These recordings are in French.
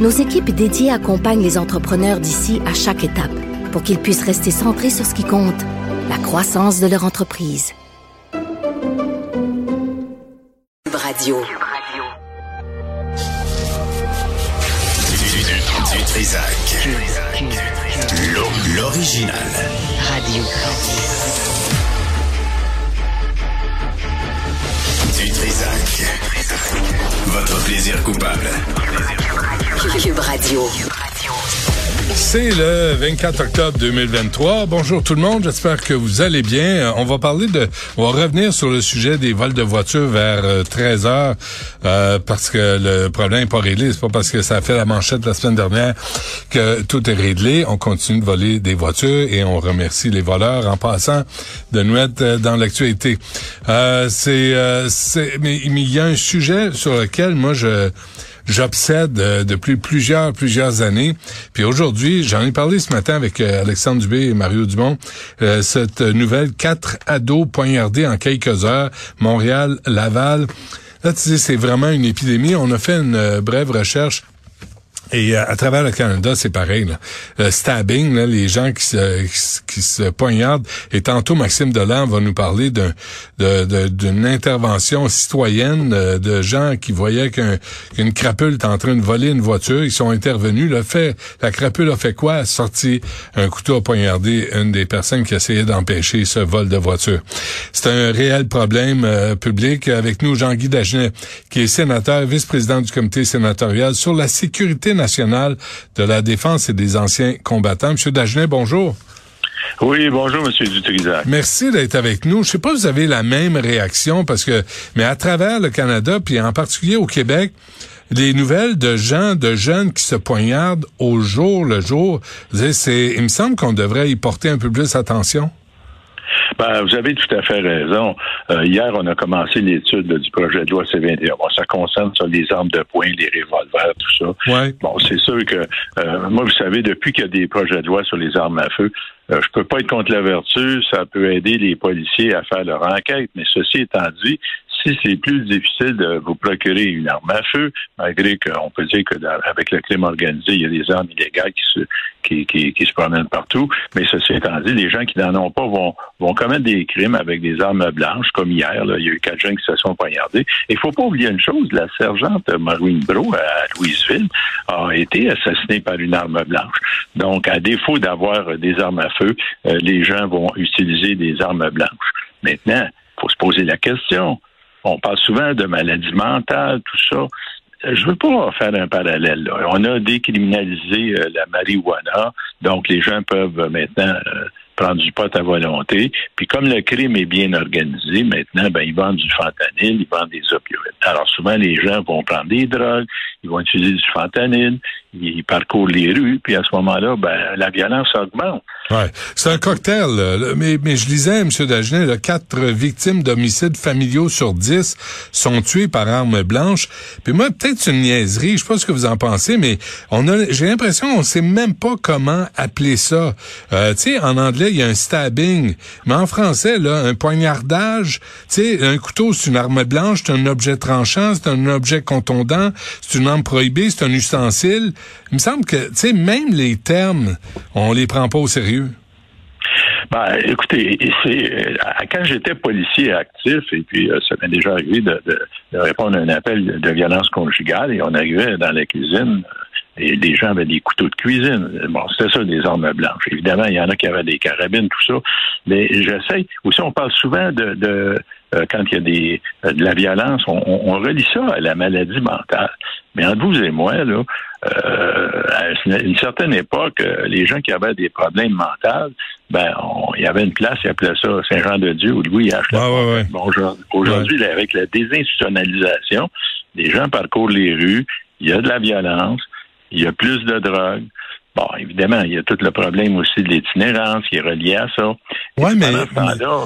nos équipes dédiées accompagnent les entrepreneurs d'ici à chaque étape pour qu'ils puissent rester centrés sur ce qui compte, la croissance de leur entreprise. Radio. Du, du Trisac. L'o- L'original. Radio. Du Trisac. Votre plaisir coupable. Radio. C'est le 24 octobre 2023. Bonjour tout le monde, j'espère que vous allez bien. Euh, On va parler de, on va revenir sur le sujet des vols de voitures vers 13 heures euh, parce que le problème n'est pas réglé. C'est pas parce que ça a fait la manchette la semaine dernière que tout est réglé. On continue de voler des voitures et on remercie les voleurs en passant de nous être euh, dans l'actualité. Euh, c'est, euh, mais il y a un sujet sur lequel moi je j'obsède euh, depuis plusieurs, plusieurs années. Puis aujourd'hui, j'en ai parlé ce matin avec euh, Alexandre Dubé et Mario Dumont, euh, cette nouvelle quatre ados poignardés en quelques heures, Montréal, Laval. Là, tu sais, c'est vraiment une épidémie. On a fait une brève recherche et euh, à travers le Canada, c'est pareil. Là. Euh, stabbing, là, les gens qui se, qui, se- poignardent. Et tantôt, Maxime Delan va nous parler d'une intervention citoyenne euh, de gens qui voyaient qu'un- qu'une crapule est en train de voler une voiture. Ils sont intervenus. Le fait, la crapule a fait quoi? A sorti un couteau à poignarder une des personnes qui essayait d'empêcher ce vol de voiture. C'est un réel problème euh, public. Avec nous, Jean-Guy Dagenet, qui est sénateur, vice-président du comité sénatorial sur la sécurité nationale de la défense et des anciens combattants. Monsieur Dagenet, bonjour. Oui, bonjour, Monsieur Dutrisac. Merci d'être avec nous. Je sais pas si vous avez la même réaction parce que, mais à travers le Canada, puis en particulier au Québec, les nouvelles de gens, de jeunes qui se poignardent au jour le jour, c'est, il me semble qu'on devrait y porter un peu plus attention. Ben, vous avez tout à fait raison. Euh, hier, on a commencé l'étude du projet de loi C-21. Bon, ça concerne sur les armes de poing, les revolvers, tout ça. Ouais. Bon, c'est sûr que euh, moi, vous savez, depuis qu'il y a des projets de loi sur les armes à feu, euh, je peux pas être contre la vertu. Ça peut aider les policiers à faire leur enquête. Mais ceci étant dit, si c'est plus difficile de vous procurer une arme à feu, malgré qu'on peut dire que avec le crime organisé, il y a des armes illégales qui se, qui, qui, qui se promènent partout. Mais ceci étant dit, les gens qui n'en ont pas vont, vont commettre des crimes avec des armes blanches, comme hier. Là, il y a eu quatre jeunes qui se sont poignardés. Il faut pas oublier une chose, la sergente Maureen Bro à Louisville a été assassinée par une arme blanche. Donc, à défaut d'avoir des armes à feu, euh, les gens vont utiliser des armes blanches. Maintenant, il faut se poser la question. On parle souvent de maladies mentales, tout ça. Je veux pas faire un parallèle. Là. On a décriminalisé euh, la marijuana, donc les gens peuvent euh, maintenant euh, prendre du pot à volonté. Puis comme le crime est bien organisé, maintenant, ben, ils vendent du fentanyl, ils vendent des opioïdes. Alors souvent, les gens vont prendre des drogues, ils vont utiliser du fentanyl, ils parcourent les rues, puis à ce moment-là, ben, la violence augmente. Ouais, c'est un cocktail. là. Mais, mais je lisais, M. Dagenet, quatre victimes d'homicides familiaux sur dix sont tuées par arme blanche. Puis moi, peut-être une niaiserie, je sais pas ce que vous en pensez, mais on a, j'ai l'impression qu'on sait même pas comment appeler ça. Euh, tu sais, en anglais, il y a un stabbing, mais en français, là, un poignardage, tu sais, un couteau, c'est une arme blanche, c'est un objet tranchant, c'est un objet contondant, c'est une arme prohibée, c'est un ustensile. Il me semble que, tu sais, même les termes, on les prend pas au sérieux. Ben, écoutez, c'est euh, quand j'étais policier actif, et puis euh, ça m'est déjà arrivé de, répondre à un appel de, violence conjugale, et on arrivait dans la cuisine, euh, et les gens avaient des couteaux de cuisine. Bon, c'était ça, des armes blanches. Évidemment, il y en a qui avaient des carabines, tout ça. Mais j'essaie. Aussi, on parle souvent de euh, quand il y a des, euh, de la violence, on, on, on relie ça à la maladie mentale. Mais entre vous et moi, là, euh, à une certaine époque, les gens qui avaient des problèmes mentaux, ben, on- il y avait une place, ils appelaient ça Saint-Jean-de-Dieu ou Louis H. Ouais, ouais, ouais. Bon, aujourd'hui, avec la désinstitutionnalisation, les gens parcourent les rues, il y a de la violence, il y a plus de drogue. Bon, évidemment, il y a tout le problème aussi de l'itinérance qui est relié à ça. Mais,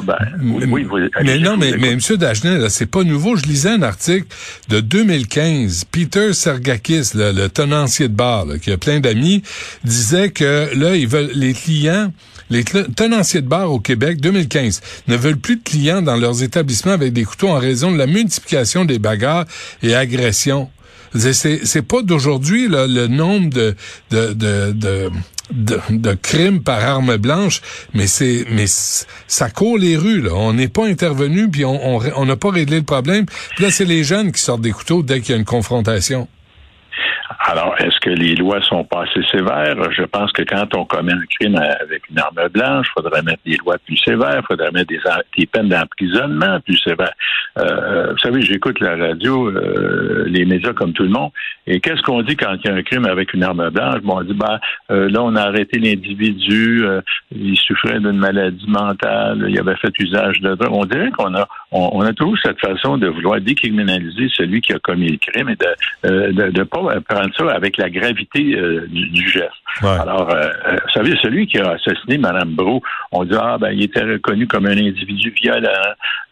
ben, oui, oui, vous- mais allez-y, non, mais, mais. M. Dagenet, là, c'est pas nouveau. Je lisais un article de 2015. Peter Sergakis, le, le tenancier de bar, là, qui a plein d'amis, disait que là, ils veulent les clients, les tenanciers de bar au Québec, 2015, ne veulent plus de clients dans leurs établissements avec des couteaux en raison de la multiplication des bagarres et agressions. C'est- pas d'aujourd'hui le nombre de crimes par arme blanche, mais c'est ça court les rues. On n'est pas intervenu puis on on on n'a pas réglé le problème. Puis là c'est les jeunes qui sortent des couteaux dès qu'il y a une confrontation. Alors, est-ce que les lois sont pas assez sévères? Je pense que quand on commet un crime avec une arme blanche, il faudrait mettre des lois plus sévères, il faudrait mettre des, des peines d'emprisonnement plus sévères. Euh, vous savez, j'écoute la radio, euh, les médias comme tout le monde, et qu'est-ce qu'on dit quand il y a un crime avec une arme blanche? Bon, on dit, ben, euh, là, on a arrêté l'individu, euh, il souffrait d'une maladie mentale, il avait fait usage de drogue. On dirait qu'on a, on, a toujours cette façon de vouloir décriminaliser celui qui a commis le crime et de euh, de ne pas prendre ça avec la gravité euh, du, du geste. Ouais. Alors, euh, euh, vous savez, celui qui a assassiné Mme Bro, on dit, ah, ben, il était reconnu comme un individu violent.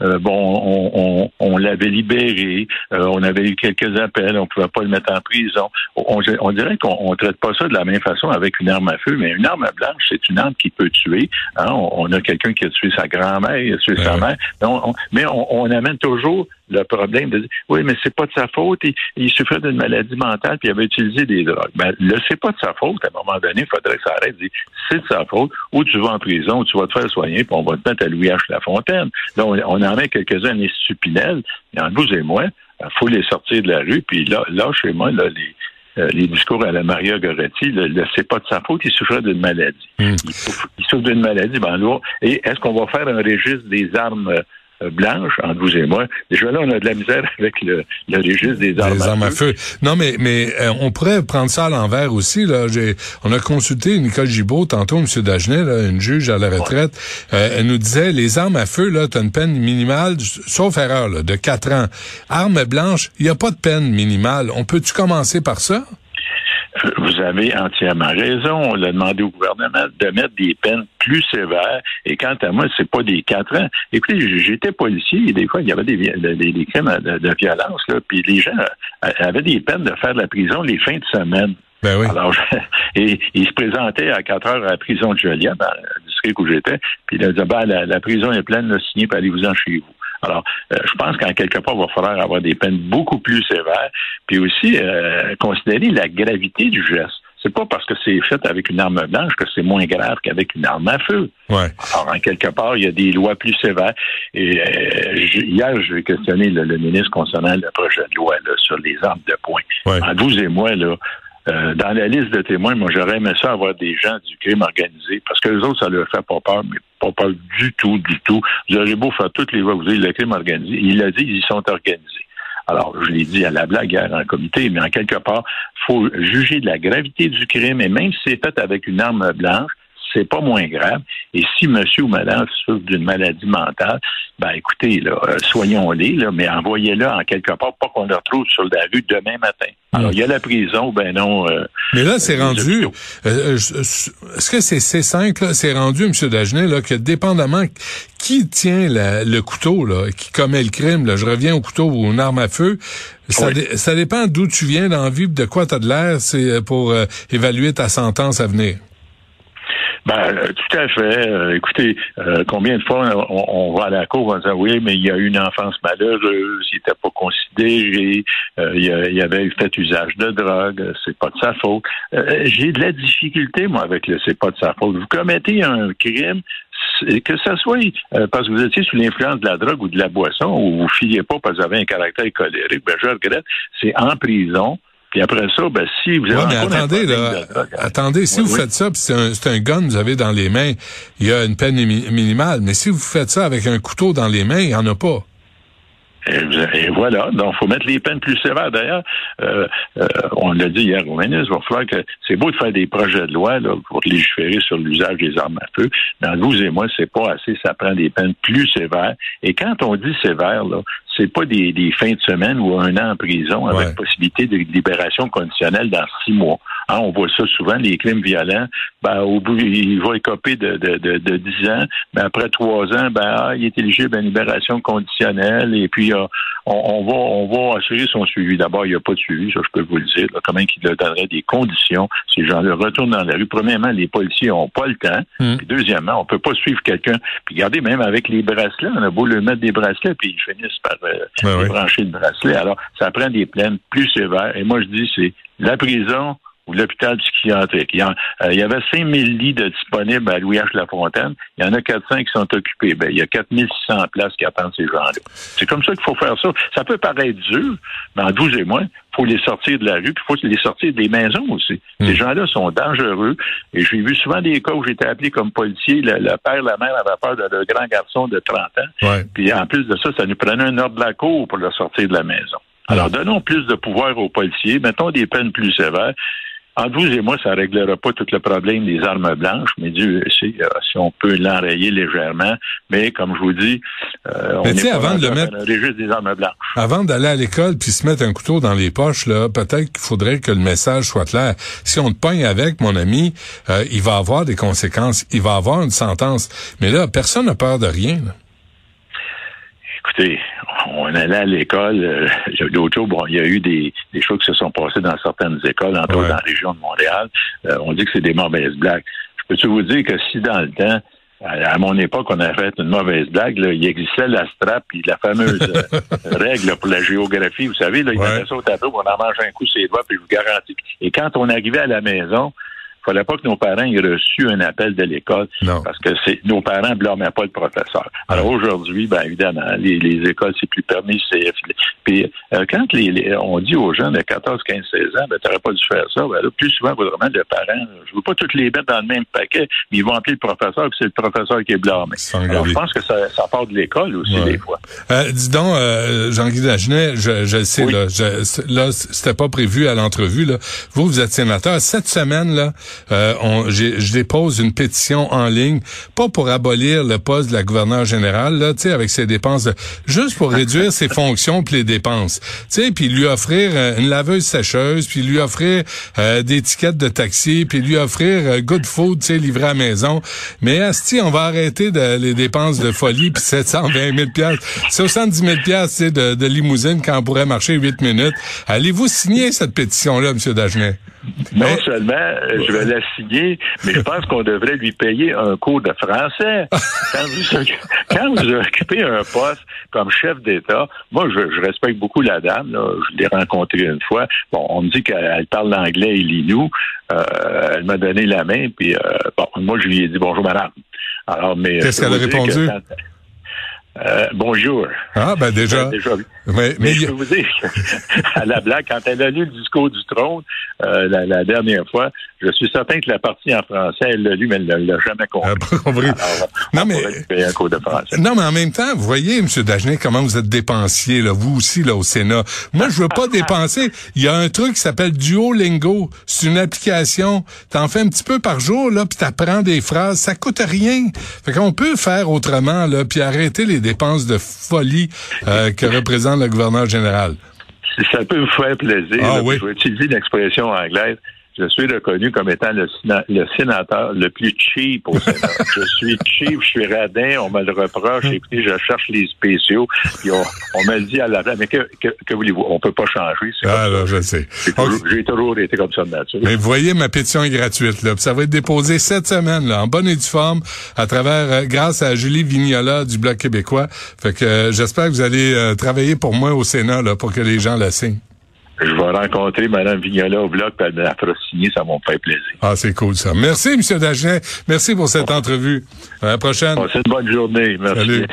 Euh, bon, on, on, on l'avait libéré. Euh, on avait eu quelques appels. On pouvait pas le mettre en prison. On, on dirait qu'on on traite pas ça de la même façon avec une arme à feu, mais une arme blanche, c'est une arme qui peut tuer. Hein. On, a quelqu'un qui a tué sa grand-mère, il a tué sa mère. Mais on, on- mais on, on amène toujours le problème de dire oui, mais c'est pas de sa faute. Il, il souffrait d'une maladie mentale puis il avait utilisé des drogues. Ben, là, c'est pas de sa faute. À un moment donné, il faudrait que ça arrête de dire c'est de sa faute. Ou tu vas en prison, ou tu vas te faire soigner, puis on va te mettre à Louis H. Lafontaine. Là, on, on en met quelques-uns les stupinelles. Et entre vous et moi, il faut les sortir de la rue. Puis là, là chez moi, là, les, euh, les discours à la Maria Goretti, le, le c'est pas de sa faute, il souffrait d'une maladie. Mm. Il, souffre- il souffre d'une maladie, ben là, et est-ce qu'on va faire un registre des armes euh, blanches, entre vous et moi? Déjà là, on a de la misère avec le, le registre des armes, à feu. Non, mais mais euh, on pourrait prendre ça à l'envers aussi. Là, j'ai, on a consulté Nicole Gibault tantôt, M. Dagenet, là, une juge à la retraite. Euh, elle nous disait les armes à feu, là, t'as une peine minimale, sauf erreur, là, de 4 ans. Armes blanches, il n'y a pas de peine minimale. On peut-tu commencer par ça? Vous avez entièrement raison. On l'a demandé au gouvernement de mettre des peines plus sévères. Et quant à moi, c'est pas des quatre ans. Écoutez, j'étais policier et des fois, il y avait des, des, des crimes de, de violence. Là, puis les gens euh, avaient des peines de faire de la prison les fins de semaine. Ben oui. Alors, et il se présentait à 4 heures à la prison de Joliette, dans le district où j'étais, puis il a dit, ben, la, la prison est pleine, signez, puis allez-vous-en chez vous. Alors, euh, je pense qu'en quelque part, il va falloir avoir des peines beaucoup plus sévères, puis aussi euh, considérer la gravité du geste. C'est pas parce que c'est fait avec une arme blanche que c'est moins grave qu'avec une arme à feu. Ouais. Alors, en quelque part, il y a des lois plus sévères. Et euh, hier, je vais questionner le, le ministre concernant le projet de loi là, sur les armes de poing. Ouais. Entre vous et moi, là, euh, dans la liste de témoins, moi, j'aurais aimé ça avoir des gens du crime organisé, parce que les autres, ça leur fait pas peur, mais pas peur du tout, du tout. Vous aurez beau faire toutes les lois, vous dites le crime organisé. Il a dit, ils sont organisés. Alors, je l'ai dit à la blague hier en comité, mais en quelque part, faut juger de la gravité du crime, et même si c'est fait avec une arme blanche, c'est pas moins grave. Et si monsieur ou madame souffre d'une maladie mentale, ben écoutez, là, euh, soignons-les, là, mais envoyez-les en quelque part, pas qu'on les retrouve sur la rue demain matin. Alors, il y a la prison, ben non. euh, Mais là, c'est euh, rendu. euh, Est-ce que c'est C5 là, c'est rendu, M. Dagenet, là, que dépendamment qui tient la- le couteau, là, qui commet le crime, là, je reviens au couteau ou une arme à feu, ça, Oui. dé- ça dépend d'où tu viens dans la vie, de quoi tu as de l'air, c'est pour évaluer ta sentence à venir. Ben, euh, tout à fait. Euh, écoutez, euh, combien de fois on, on va à la cour, va dire oui, mais il y a eu une enfance malheureuse, il n'était pas considéré, euh, il, a- il avait fait usage de drogue, euh, c'est pas de sa faute. Euh, J'ai de la difficulté, moi, avec le c'est pas de sa faute. Vous commettez un crime, que ce soit euh, parce que vous étiez sous l'influence de la drogue ou de la boisson, ou vous filiez pas parce que vous avez un caractère colérique, ben je regrette, c'est en prison. Puis après ça, ben si vous avez Ouais, mais attendez, là, de drogue, attendez, si Oui, vous oui. faites ça, puis c'est un, c'est un gun que vous avez dans les mains, il y a une peine mi- minimale. Mais si vous faites ça avec un couteau dans les mains, il n'y en a pas. Et, voilà, donc il faut mettre les peines plus sévères. D'ailleurs, euh, euh, on l'a dit hier au ministre, il va falloir que c'est beau de faire des projets de loi là, pour légiférer sur l'usage des armes à feu, mais entre vous et moi, c'est pas assez, ça prend des peines plus sévères. Et quand on dit sévère, là, c'est pas des, des fins de semaine ou un an en prison avec Ouais. possibilité de libération conditionnelle dans six mois. Hein, on voit ça souvent, les crimes violents, ben, au bout, il va écoper de, de, de, de 10 ans, mais après trois ans, ben, ah, il est éligible à une libération conditionnelle, et puis euh, on, on va on va assurer son suivi. D'abord, il n'y a pas de suivi, ça je peux vous le dire. là. comment il leur donnerait des conditions, ces gens-là retournent dans la rue. Premièrement, les policiers n'ont pas le temps. Hmm. Puis deuxièmement, on peut pas suivre quelqu'un. Puis regardez, même avec les bracelets, on a beau leur mettre des bracelets, puis ils finissent par. Débrancher le bracelet. Alors, ça prend des plaines plus sévères. Et moi, je dis, c'est la prison ou l'hôpital psychiatrique. Il y, en- euh, il y avait 5000 lits de disponibles à Louis H. Lafontaine. Il y en a 400 qui sont occupés. Ben, il y a 4600 places qui attendent ces gens-là. C'est comme ça qu'il faut faire ça. Ça peut paraître dur, mais en 12 et moins, il faut les sortir de la rue, puis il faut les sortir des maisons aussi. Ces gens-là sont dangereux. Et j'ai vu souvent des cas où j'étais appelé comme policier. Le, le père, la mère avaient peur de leur grand garçon de 30 ans. Ouais. Puis en plus de ça, ça nous prenait un ordre de la cour pour le sortir de la maison. Alors, donnons plus de pouvoir aux policiers, mettons des peines plus sévères. En 12 et moi, ça ne réglera pas tout le problème des armes blanches, mais Dieu sait euh, si on peut l'enrayer légèrement. Mais comme je vous dis, euh, on est avant de le mettre- des armes blanches. Avant d'aller à l'école puis se mettre un couteau dans les poches, là, peut-être qu'il faudrait que le message soit clair. Si on te pogne avec, mon ami, euh, il va avoir des conséquences. Il va avoir une sentence. Mais là, personne n'a peur de rien. là. Écoutez, on allait à l'école. euh, L'autre jour, bon, il y a eu des, des choses qui se sont passées dans certaines écoles, entre Ouais. autres dans la région de Montréal. Euh, on dit que c'est des mauvaises blagues. Je peux-tu vous dire que si dans le temps, à à mon époque, on avait fait une mauvaise blague, là, il existait la strap puis la fameuse euh, règle pour la géographie. Vous savez, là, il Ouais. mettait ça au tableau, on en mange un coup ses doigts, puis je vous garantis. Et quand on arrivait à la maison, fallait pas que nos parents aient reçu un appel de l'école Non. parce que c'est nos parents blâmaient pas le professeur. Alors aujourd'hui, ben évidemment, les, les écoles, c'est plus permissif. Puis euh, quand les, les- on dit aux jeunes de 14, 15, 16 ans, ben t'aurais pas dû faire ça, ben là, plus souvent, vraiment, le parent, je veux pas toutes les mettre dans le même paquet, mais ils vont appeler le professeur, puis c'est le professeur qui est blâmé. Alors, je pense que ça, ça part de l'école aussi, Ouais. des fois. Euh, dis donc, euh, Jean-Guy Dagenet, je, je le sais, Oui. là, je, là, c'était pas prévu à l'entrevue. Là. Vous, vous êtes sénateur. Cette semaine, là, euh, on, j'ai- je dépose une pétition en ligne, pas pour abolir le poste de la gouverneure générale, là, tu sais, avec ses dépenses, de, juste pour réduire ses fonctions puis les dépenses. Tu sais, puis lui offrir euh, une laveuse sécheuse, puis lui offrir euh, des tickets de taxi, puis lui offrir euh, good food, tu sais, livré à la maison. Mais Asti, on va arrêter de, les dépenses de folie puis 720 000 piastres, 70 000 piastres, tu sais, de, de limousine quand on pourrait marcher 8 minutes. Allez-vous signer cette pétition-là, Monsieur Dagenet? Non seulement euh, je vais la signer, mais je pense qu'on devrait lui payer un cours de français. Quand vous, quand vous occupez un poste comme chef d'État, moi, je, je respecte beaucoup la dame. Là, je l'ai rencontrée une fois. Bon, on me dit qu'elle elle parle l'anglais et lit nous. Euh, elle m'a donné la main, puis euh, bon, moi, je lui ai dit bonjour, madame. Alors, mais Qu'est-ce qu'elle a répondu? Euh, bonjour. Ah, ben déjà. Ouais, Mais mais je peux vous dire, à la blague, quand elle a lu le discours du trône euh, la, la dernière fois, je suis certain que la partie en français, elle l'a lu, mais elle ne l'a jamais compris. Ah, pas compris. Alors, Non, on mais- pourrait lui payer un cours de français. Non, mais en même temps, vous voyez, M. Dagenet, comment vous êtes dépensier, là, vous aussi, là, au Sénat. Moi, je veux pas dépenser. Il y a un truc qui s'appelle Duolingo. C'est une application. T'en fais un petit peu par jour, là, puis t'apprends des phrases. Ça coûte rien. Fait qu'on peut faire autrement, là, puis arrêter les dépenses de folie euh, que représente le gouverneur général. Si ça peut vous faire plaisir, Ah là, oui. je vais utiliser l'expression anglaise. Je suis reconnu comme étant le, le sénateur le plus cheap au Sénat. je suis cheap, je suis radin, on me le reproche. Écoutez, je cherche les spéciaux, puis on, on me le dit à la Mais que, que, que voulez-vous? On peut pas changer. Ah, là, je sais. J'ai Ok. toujours, j'ai toujours été comme ça de nature. Mais vous voyez, ma pétition est gratuite. Là. Puis Ça va être déposé cette semaine, là, en bonne et due forme, à travers, euh, grâce à Julie Vignola du Bloc québécois. Fait que euh, j'espère que vous allez euh, travailler pour moi au Sénat là, pour que les gens la signent. Je vais rencontrer Mme Vignola au bloc, puis elle me la fera signer, ça va me faire plaisir. Ah, c'est cool ça. Merci, M. Dagenet. Merci pour cette entrevue. À la prochaine. Une bonne journée. Merci. Salut.